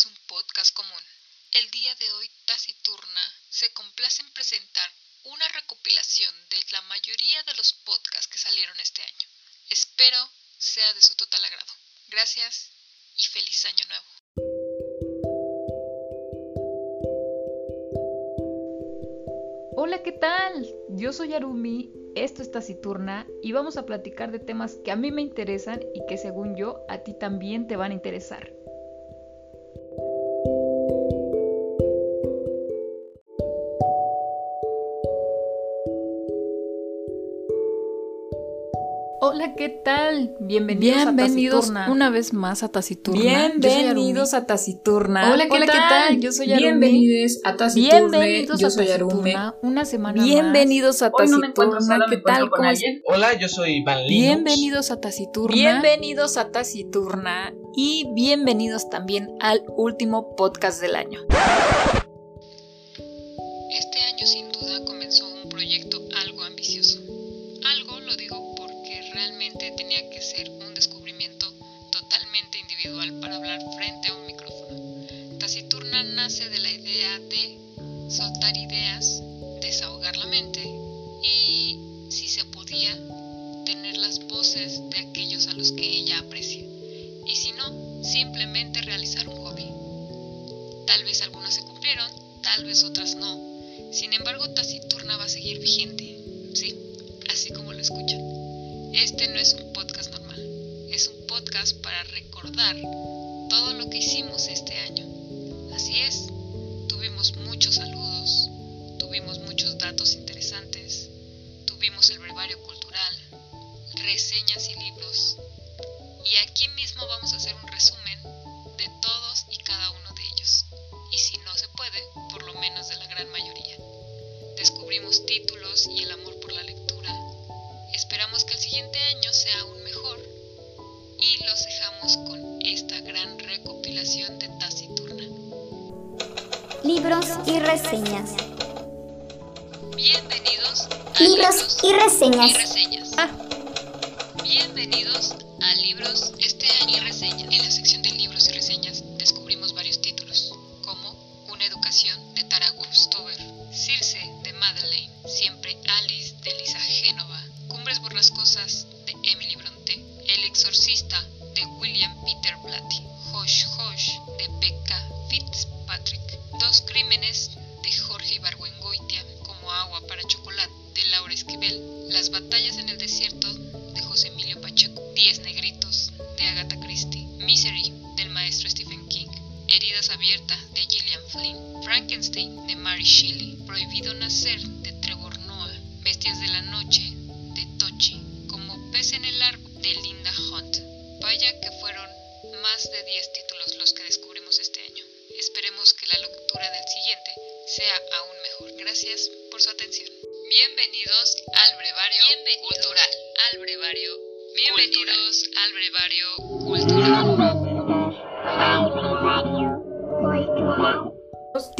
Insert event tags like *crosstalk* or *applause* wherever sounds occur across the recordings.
es un podcast común. El día de hoy Taciturna se complace en presentar una recopilación de la mayoría de los podcasts que salieron este año. Espero sea de su total agrado. Gracias y feliz año nuevo. Hola, ¿qué tal? Yo soy Arumi, esto es Taciturna y vamos a platicar de temas que a mí me interesan y que según yo a ti también te van a interesar. Hola, ¿qué tal? Bienvenidos, Bienvenidos a Taciturna. una vez más a Taciturna. Bienvenidos a Taciturna. Hola, ¿qué tal? Yo soy Arume. Bienvenidos a Taciturne. Bienvenidos Yo a soy Arume. Taciturna. Una semana Bienvenidos a Hoy no me encuentro Taciturna. sola, me ¿Qué tal? con ¿Cómo alguien. Hola, yo soy Van Linux. Bienvenidos a Taciturna. Bienvenidos a Taciturna y bienvenidos también al último podcast del año. Taciturna nace de la idea de soltar ideas, desahogar la mente y, si se podía, tener las voces de aquellos a los que ella aprecia. Y si no, simplemente realizar un hobby. Tal vez algunas se cumplieron, tal vez otras no. Sin embargo, Taciturna va a seguir vigente. Sí, así como lo escuchan. Este no es un podcast normal. Es un podcast para recordar todo lo que hicimos este año. Así es, tuvimos muchos saludos, tuvimos muchos datos interesantes, tuvimos el brevario cultural, reseñas y libros. Y aquí mismo vamos a hacer un resumen Libros y reseñas. Bienvenidos a Libros y reseñas. y reseñas. Bienvenidos a Libros este año y reseñas. En la sección de Abiertas de Gillian Flynn, Frankenstein de Mary Shelley, Prohibido nacer de Trevor Noah, Bestias de la noche de Tochi, Como pez en el árbol de Linda Hunt. Vaya que fueron más de 10 títulos los que descubrimos este año. Esperemos que la lectura del siguiente sea aún mejor. Gracias por su atención. Bienvenidos al brevario cultural. Al brevario. Bienvenidos al brevario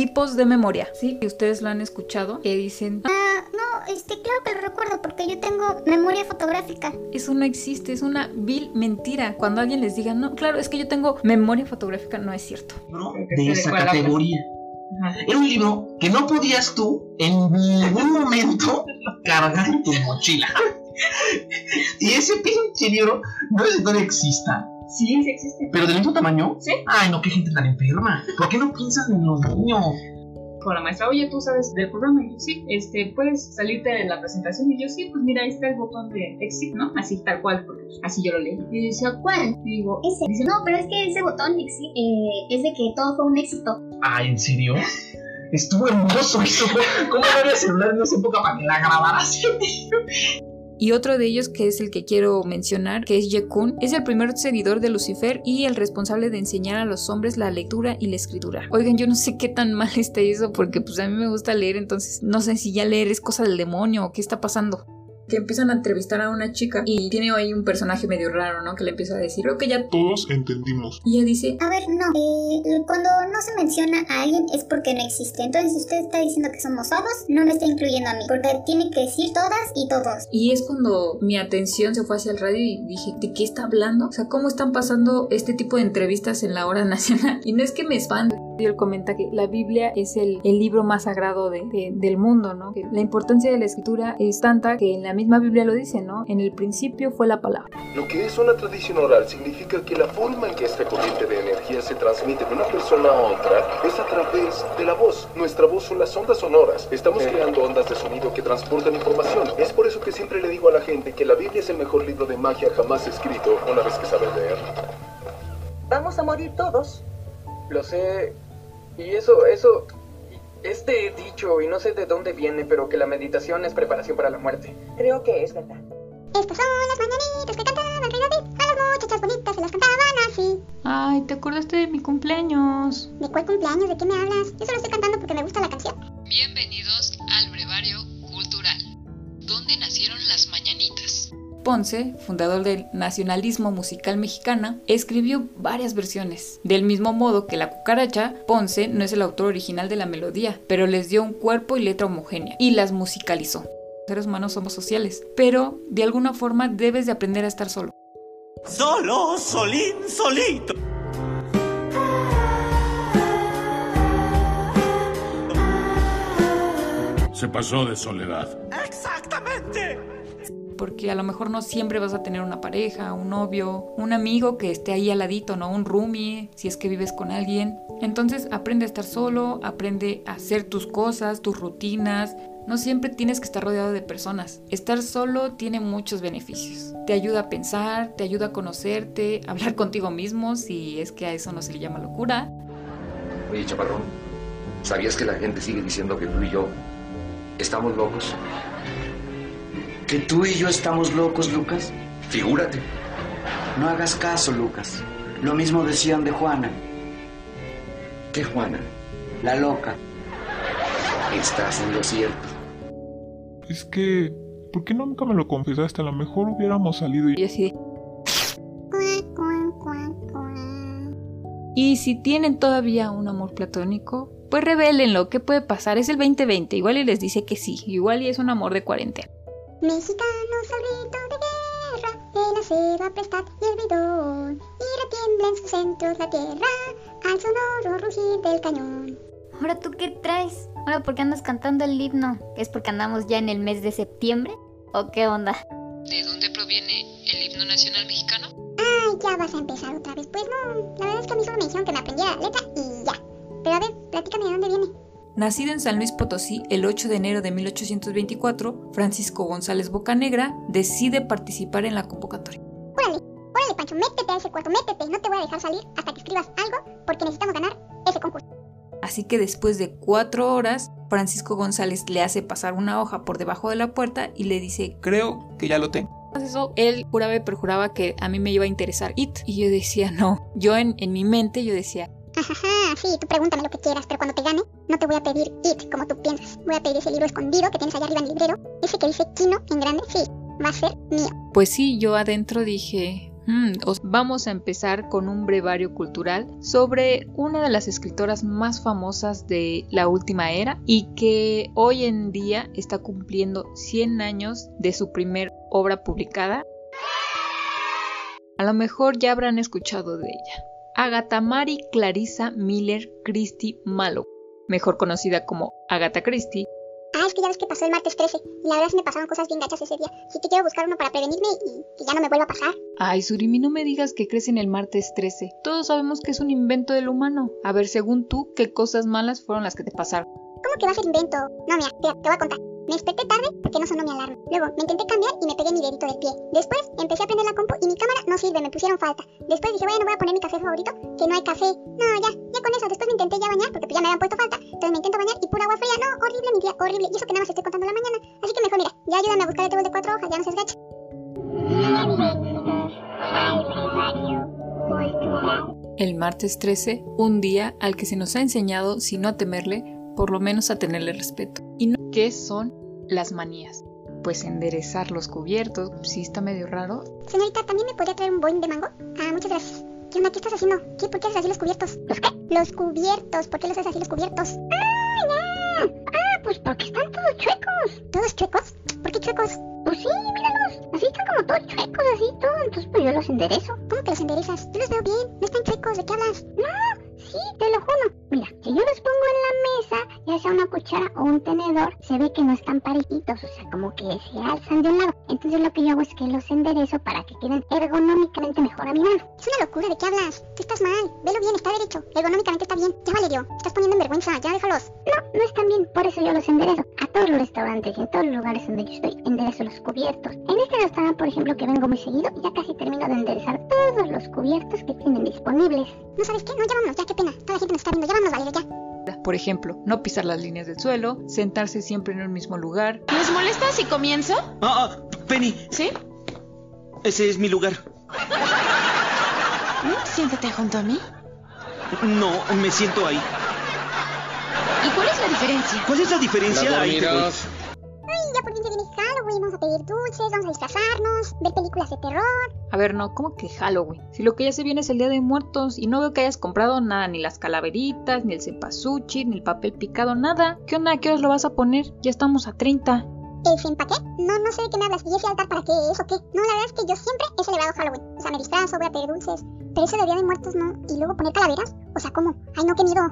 tipos de memoria, ¿sí? Que ustedes lo han escuchado, que dicen, Ah, no, este, claro que lo recuerdo porque yo tengo memoria fotográfica. eso no existe, es una vil mentira. Cuando alguien les diga, no, claro, es que yo tengo memoria fotográfica, no es cierto. Que de esa categoría. Era un libro que no podías tú en ningún momento cargar en tu mochila. *laughs* y ese pinche libro no sé si todavía exista. Sí, sí existe. Pero del mismo tamaño. Sí. Ay, no, qué gente tan enferma. ¿Por qué no piensas en los niños? Con la maestra, oye, tú sabes del programa. Y yo, sí, este, puedes salirte de la presentación. Y yo, sí, pues mira, ahí está el botón de exit, ¿no? Así, tal cual, porque así yo lo leí. Y decía, ¿cuál? Y digo, Ese. Dice, no, pero es que ese botón exi- eh, es de que todo fue un éxito. Ay, ¿en serio? Estuvo hermoso eso. ¿Cómo no había celular en esa época para que la grabaras? *laughs* Y otro de ellos, que es el que quiero mencionar, que es Yekun, es el primer seguidor de Lucifer y el responsable de enseñar a los hombres la lectura y la escritura. Oigan, yo no sé qué tan mal *laughs* está eso, porque pues a mí me gusta leer, entonces no sé si ya leer es cosa del demonio o qué está pasando. Que empiezan a entrevistar a una chica y tiene ahí un personaje medio raro, ¿no? Que le empieza a decir, creo que ya... Todos entendimos. Y ella dice, A ver, no. eh, cuando no se menciona a alguien es porque no existe. Entonces, si usted está diciendo que somos todos, no me está incluyendo a mí. Porque tiene que decir todas y todos. Y es cuando mi atención se fue hacia el radio y dije, ¿de qué está hablando? O sea, ¿cómo están pasando este tipo de entrevistas en la hora nacional? *laughs* Y no es que me espante. Y él comenta que la Biblia es el, el libro más sagrado de- de- del mundo, ¿no? Que la importancia de la escritura es tanta que en la misma Biblia lo dice, ¿no? En el principio fue la palabra. Lo que es una tradición oral significa que la forma en que esta corriente de energía se transmite de una persona a otra es a través de la voz. Nuestra voz son las ondas sonoras. Estamos creando ondas de sonido que transportan información. Es por eso que siempre le digo a la gente que la Biblia es el mejor libro de magia jamás escrito una vez que sabes leer. Vamos a morir todos. Lo sé. Y eso, eso, este dicho, y no sé de dónde viene, pero que la meditación es preparación para la muerte. Creo que es verdad. Estas son las mañanitas que cantaba el rey David. A las muchachas bonitas se las cantaban así. Ay, ¿te acordaste de mi cumpleaños? ¿De cuál cumpleaños? ¿De qué me hablas? Yo solo estoy cantando porque me gusta la canción. Bienvenidos al Brevario Cultural, donde nacieron las mañanitas. Ponce, fundador del nacionalismo musical mexicana, escribió varias versiones. Del mismo modo que la cucaracha, Ponce no es el autor original de la melodía, pero les dio un cuerpo y letra homogénea y las musicalizó. Los seres humanos somos sociales, pero de alguna forma debes de aprender a estar solo. Solo, solín, solito. Se pasó de soledad. Porque a lo mejor no siempre vas a tener una pareja, un novio, un amigo que esté ahí al ladito, ¿no? Un roomie, si es que vives con alguien. Entonces aprende a estar solo, aprende a hacer tus cosas, tus rutinas. No siempre tienes que estar rodeado de personas. Estar solo tiene muchos beneficios. Te ayuda a pensar, te ayuda a conocerte, a *laughs* hablar contigo mismo, si es que a eso no se le llama locura. Oye, chaparrón, ¿sabías que la gente sigue diciendo que tú y yo estamos locos? ¿Que tú y yo estamos locos, Lucas? Figúrate. No hagas caso, Lucas. Lo mismo decían de Juana, ¿Qué, Juana? la loca. Estás en lo cierto. Es que, ¿por qué nunca me lo confesaste? A lo mejor hubiéramos salido y... Y así de, Cuac, cuac, cuac, cuac. Y si tienen todavía un amor platónico, pues revélenlo, ¿qué puede pasar? Es el 2020, igual y les dice que sí, igual y es un amor de cuarentena. Mexicanos al grito de guerra, el acero aprestad y el bidón, y retiembla en sus centros la tierra, al sonoro rugir del cañón. Ahora tú qué traes? Ahora por qué andas cantando el himno? ¿Es porque andamos ya en el mes de septiembre? ¿O qué onda? ¿De dónde proviene el himno nacional mexicano? Ay, ya vas a empezar otra vez. Pues no, la verdad es que a mí solo me dijeron que me aprendiera la letra y ya. Pero a ver, platícame de dónde viene. Nacido en San Luis Potosí el 8 de enero de 1824, Francisco González Bocanegra decide participar en la convocatoria. Órale, órale, Pancho, métete a ese cuarto, métete. No te voy a dejar salir hasta que escribas algo porque necesitamos ganar ese concurso. Así que después de cuatro horas, Francisco González le hace pasar una hoja por debajo de la puerta y le dice, Creo que ya lo tengo. Eso, él juraba y perjuraba que a mí me iba a interesar It. Y yo decía, no. Yo en, en mi mente, yo decía, Ajaja, *laughs* sí, tú pregúntame lo que quieras, pero cuando te gane, no te voy a pedir It como tú piensas. Voy a pedir ese libro escondido que tienes allá arriba en el librero. Ese que dice Kino en grande, sí, va a ser mío. Pues sí, yo adentro dije, "Hmm, os- vamos a empezar con un brevario cultural sobre una de las escritoras más famosas de la última era y que hoy en día está cumpliendo 100 años de su primer obra publicada. A lo mejor ya habrán escuchado de ella. Agatha Mary Clarissa Miller Christie Mallow, mejor conocida como Agatha Christie, Ah, es que ya ves que pasó el martes 13 y la verdad me pasaron cosas bien gachas ese día. Así que quiero buscar uno para prevenirme y que ya no me vuelva a pasar. Ay, Surimi, no me digas que crees en el martes 13. Todos sabemos que es un invento del humano. A ver, según tú, ¿qué cosas malas fueron las que te pasaron? ¿Cómo que va a ser invento? No, mira, mira, te voy a contar. Me desperté tarde porque no sonó mi alarma. Luego me intenté cambiar y me pegué mi dedito del pie. Después empecé a prender la compu y mi cámara no sirve, me pusieron falta. Después dije, bueno, voy a poner mi café favorito, que no hay café. No, ya, ya con eso. Después me intenté ya bañar porque pues ya me habían puesto falta. Entonces me intento bañar y pura agua fría. No, horrible mi día, horrible. Y eso que nada más estoy contando la mañana. Así que mejor mira, ya ayúdame a buscar el tebol de cuatro hojas, ya no seas gacha. El martes 13, un día al que se nos ha enseñado, si no a temerle, por lo menos a tenerle respeto. ¿Y no qué son las manías? pues enderezar los cubiertos. Sí está medio raro. Señorita, ¿también me podría traer un boing de mango? Ah, muchas gracias. ¿Qué onda? ¿Qué estás haciendo? ¿Qué? ¿Por qué haces así los cubiertos? ¿Los qué? Los cubiertos. ¿Por qué los haces así los cubiertos? ¡Ah, ya! Ah, pues porque están todos chuecos. ¿Todos chuecos? ¿Por qué chuecos? Pues sí, míralos. Así están como todos chuecos, así todo. Entonces pues yo los enderezo. ¿Cómo que los enderezas? Yo los veo bien. No están chuecos. ¿De qué hablas? No, o un tenedor, se ve que no están parejitos, o sea, como que se alzan de un lado. Entonces lo que yo hago es que los enderezo para que queden ergonómicamente mejor a mi mano. Es una locura, ¿de qué hablas? Tú estás mal. Velo bien, está derecho. Ergonómicamente está bien. Ya, Valerio, estás poniendo en vergüenza. Ya, déjalos. No, no están bien. Por eso yo los enderezo. A todos los restaurantes y en todos los lugares donde yo estoy, enderezo los cubiertos. En este restaurante, por ejemplo, que vengo muy seguido, ya casi termino de enderezar todos los cubiertos que tienen disponibles. ¿No sabes qué? No, ya vámonos. Ya, qué pena. Toda la gente nos está viendo. Ya vámonos, Valerio, ya. Por ejemplo, no pisar las líneas del suelo, sentarse siempre en el mismo lugar. ¿Les molesta si comienzo? Ah, ah, Penny. ¿Sí? Ese es mi lugar. Siéntate junto a mí. No, me siento ahí. ¿Y cuál es la diferencia? ¿Cuál es la diferencia? Ahí te voy. Halloween. Vamos a pedir dulces, vamos a disfrazarnos, ver películas de terror. A ver, no, ¿cómo que Halloween? Si lo que ya se viene es el Día de Muertos y no veo que hayas comprado nada, ni las calaveritas, ni el cempasúchil, ni el papel picado, nada. ¿Qué onda? ¿A qué horas lo vas a poner? Ya estamos a 30. ¿El cempaqué? No, no sé de qué me hablas. ¿Y ese altar para qué es o qué? No, la verdad es que yo siempre he celebrado Halloween. O sea, me disfrazo, voy a pedir dulces. Pero eso de Día de Muertos no. ¿Y luego poner calaveras? O sea, ¿cómo? Ay, no, qué miedo.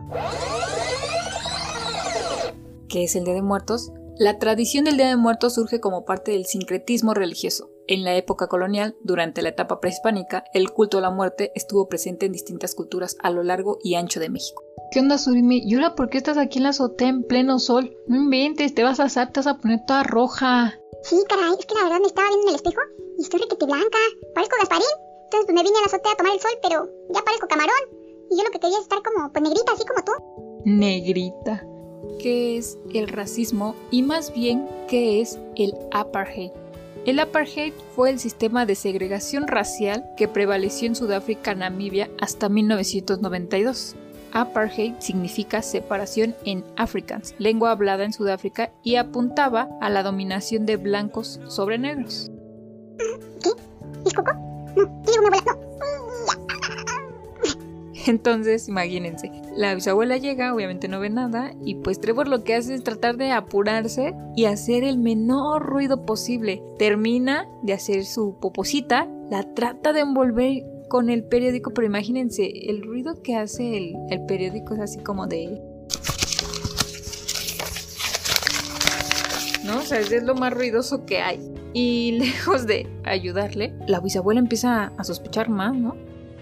¿Qué es el Día de Muertos? La tradición del Día de Muertos surge como parte del sincretismo religioso. En la época colonial, durante la etapa prehispánica, el culto a la muerte estuvo presente en distintas culturas a lo largo y ancho de México. ¿Qué onda, Surimi? ¿Y ahora por qué estás aquí en la azotea en pleno sol? No inventes, te vas a asar, te vas a poner toda roja. Sí, caray, es que la verdad me estaba viendo en el espejo y estoy requete blanca. Parezco Gasparín. Entonces pues me vine a la azotea a tomar el sol, pero ya parezco camarón. Y yo lo que quería es estar como, pues negrita, así como tú. Negrita. ¿Qué es el racismo? Y más bien, ¿qué es el apartheid? El apartheid fue el sistema de segregación racial que prevaleció en Sudáfrica, Namibia hasta 1992. Apartheid significa separación en Afrikaans, lengua hablada en Sudáfrica, y apuntaba a la dominación de blancos sobre negros. Entonces, imagínense, la bisabuela llega, obviamente no ve nada, y pues Trevor lo que hace es tratar de apurarse y hacer el menor ruido posible. Termina de hacer su poposita, la trata de envolver con el periódico, pero imagínense, el ruido que hace el, el periódico es así como de... ¿No? O sea, es lo más ruidoso que hay. Y *laughs* lejos de ayudarle, la bisabuela empieza a sospechar más, ¿no?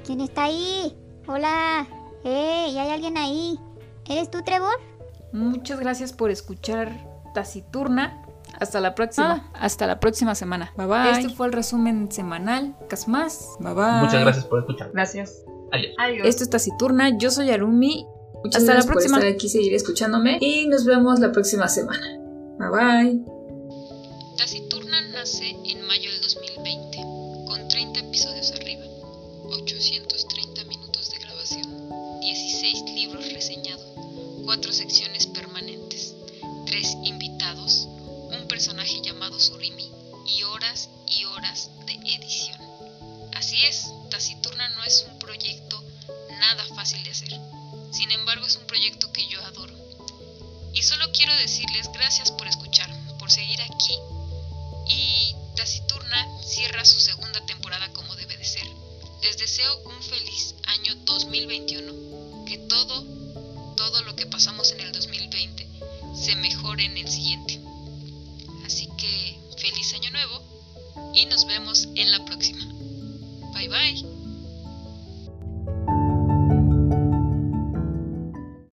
¿Quién está ahí? Hola. ¡Hey! ¿Hay alguien ahí? ¿Eres tú, Trevor? Muchas gracias por escuchar Taciturna. Hasta la próxima. hasta la próxima semana. Bye bye. Este fue el resumen semanal. Casmas. Bye bye. Muchas gracias por escuchar. Gracias. Adiós. Adiós. Esto es Taciturna. Yo soy Arumi. Muchas hasta la gracias próxima. por estar aquí, seguir escuchándome y nos vemos la próxima semana. Bye bye. Taciturna nace en mayo del 4 secciones